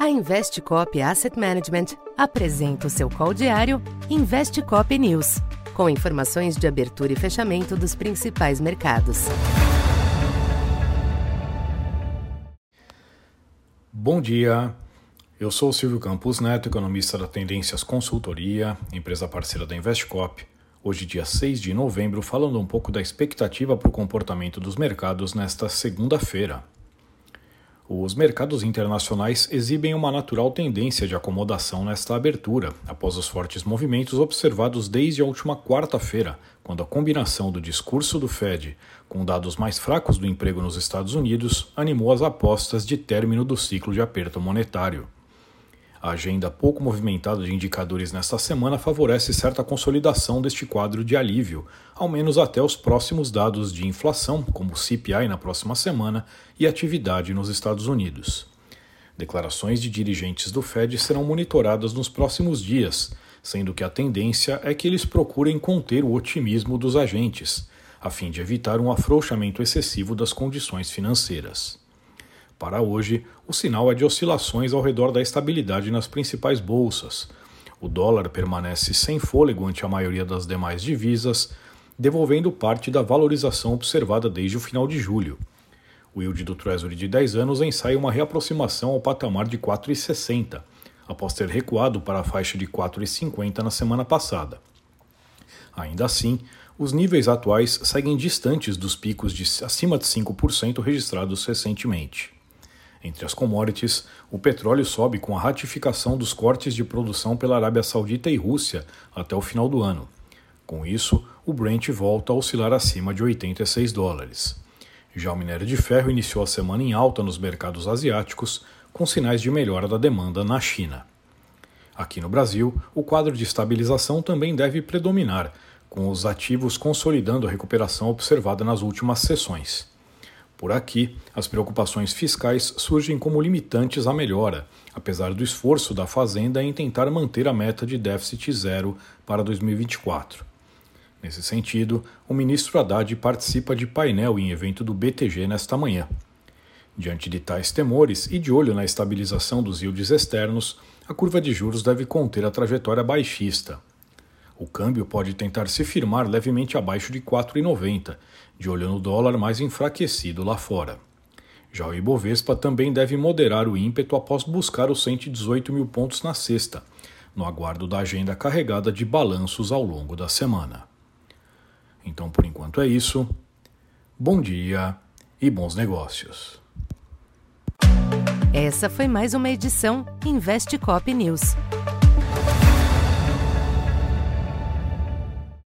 A Investcop Asset Management apresenta o seu call diário Investcop News, com informações de abertura e fechamento dos principais mercados. Bom dia. Eu sou Silvio Campos Neto, economista da Tendências Consultoria, empresa parceira da Investcop. Hoje, dia 6 de novembro, falando um pouco da expectativa para o comportamento dos mercados nesta segunda-feira. Os mercados internacionais exibem uma natural tendência de acomodação nesta abertura, após os fortes movimentos observados desde a última quarta-feira, quando a combinação do discurso do Fed com dados mais fracos do emprego nos Estados Unidos animou as apostas de término do ciclo de aperto monetário. A agenda pouco movimentada de indicadores nesta semana favorece certa consolidação deste quadro de alívio, ao menos até os próximos dados de inflação, como o CPI na próxima semana, e atividade nos Estados Unidos. Declarações de dirigentes do Fed serão monitoradas nos próximos dias, sendo que a tendência é que eles procurem conter o otimismo dos agentes, a fim de evitar um afrouxamento excessivo das condições financeiras. Para hoje, o sinal é de oscilações ao redor da estabilidade nas principais bolsas. O dólar permanece sem fôlego ante a maioria das demais divisas, devolvendo parte da valorização observada desde o final de julho. O yield do Treasury de 10 anos ensaia uma reaproximação ao patamar de 4,60, após ter recuado para a faixa de 4,50 na semana passada. Ainda assim, os níveis atuais seguem distantes dos picos de acima de 5% registrados recentemente. Entre as commodities, o petróleo sobe com a ratificação dos cortes de produção pela Arábia Saudita e Rússia até o final do ano. Com isso, o Brent volta a oscilar acima de 86 dólares. Já o minério de ferro iniciou a semana em alta nos mercados asiáticos, com sinais de melhora da demanda na China. Aqui no Brasil, o quadro de estabilização também deve predominar, com os ativos consolidando a recuperação observada nas últimas sessões. Por aqui, as preocupações fiscais surgem como limitantes à melhora, apesar do esforço da Fazenda em tentar manter a meta de déficit zero para 2024. Nesse sentido, o ministro Haddad participa de painel em evento do BTG nesta manhã. Diante de tais temores e de olho na estabilização dos yields externos, a curva de juros deve conter a trajetória baixista. O câmbio pode tentar se firmar levemente abaixo de 4,90, de olho no dólar mais enfraquecido lá fora. Já o Ibovespa também deve moderar o ímpeto após buscar os 118 mil pontos na sexta, no aguardo da agenda carregada de balanços ao longo da semana. Então, por enquanto é isso. Bom dia e bons negócios. Essa foi mais uma edição Investe Cop News.